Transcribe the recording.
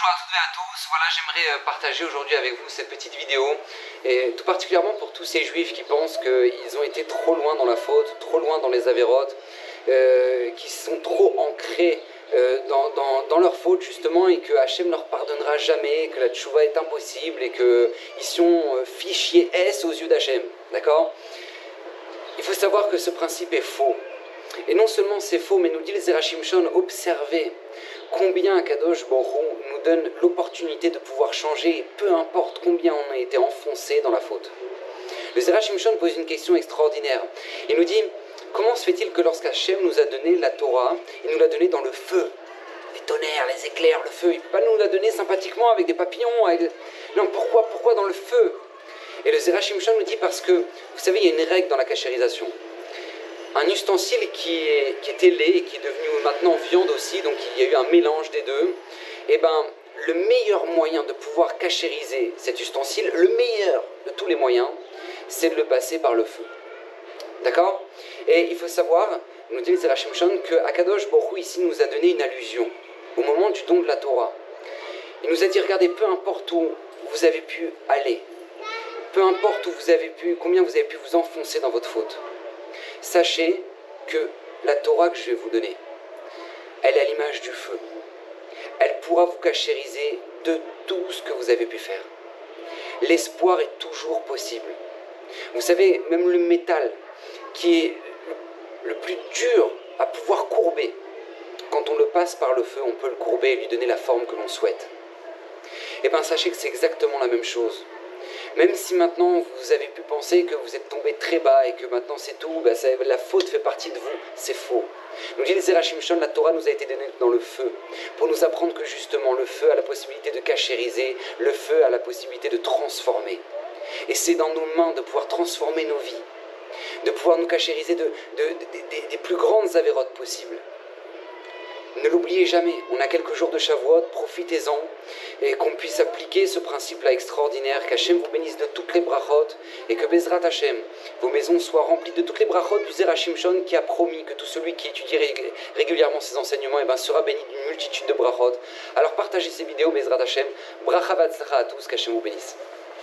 Bonjour à toutes et à tous. Voilà, j'aimerais euh, partager aujourd'hui avec vous cette petite vidéo, et tout particulièrement pour tous ces juifs qui pensent qu'ils ont été trop loin dans la faute, trop loin dans les avérotes, euh, qui sont trop ancrés euh, dans, leur faute justement, et que Hachem ne leur pardonnera jamais, que la tchouva est impossible, et qu'ils sont fichiers S aux yeux d'Hachem. D'accord? Il faut savoir que ce principe est faux. Et non seulement c'est faux, mais nous dit les Zerachim Shon, observez combien Kadosh Borou nous donne l'opportunité de pouvoir changer, peu importe combien on a été enfoncé dans la faute. Le Zerachim Shon pose une question extraordinaire. Il nous dit, comment se fait-il que lorsqu'Hachem nous a donné la Torah, il nous l'a donné dans le feu? Les tonnerres, les éclairs, le feu. Il ne peut pas nous la donner sympathiquement avec des papillons. Non, pourquoi, pourquoi dans le feu? Et le Zerachim Shon nous dit parce que, vous savez, il y a une règle dans la cachérisation un ustensile qui, était lait et qui est devenu maintenant viande aussi, donc il y a eu un mélange des deux, et eh ben le meilleur moyen de pouvoir cachériser cet ustensile, le meilleur de tous les moyens, c'est de le passer par le feu. D'accord? Et il faut savoir, nous dit Zerachim Shon, que Akadosh Borou ici nous a donné une allusion au moment du don de la Torah. Il nous a dit, regardez, peu importe où vous avez pu aller, peu importe où vous avez pu, combien vous avez pu vous enfoncer dans votre faute, Sachez que la Torah que je vais vous donner, elle est à l'image du feu. Elle pourra vous cachériser de tout ce que vous avez pu faire. L'espoir est toujours possible. Vous savez, même le métal, qui est le plus dur à pouvoir courber, quand on le passe par le feu, on peut le courber et lui donner la forme que l'on souhaite. Eh bien, sachez que c'est exactement la même chose. Même si maintenant vous avez pu penser que vous êtes tombé très bas et que maintenant c'est tout, bah, la faute fait partie de vous, c'est faux. Nous dit Zerachim Shon, la Torah nous a été donnée dans le feu, pour nous apprendre que justement le feu a la possibilité de cachériser, le feu a la possibilité de transformer. Et c'est dans nos mains de pouvoir transformer nos vies, de pouvoir nous cachériser de, des plus grandes avérotes possibles. Ne l'oubliez jamais, on a quelques jours de Shavuot, profitez-en et qu'on puisse appliquer ce principe-là extraordinaire, qu'Hachem vous bénisse de toutes les brachot et que Bezrat Hachem, vos maisons soient remplies de toutes les brachot du Zerachim Shon qui a promis que tout celui qui étudie régulièrement ses enseignements eh ben, sera béni d'une multitude de brachot. Alors partagez ces vidéos, Bezrat Hachem, bracha à tous, qu'Hachem vous bénisse.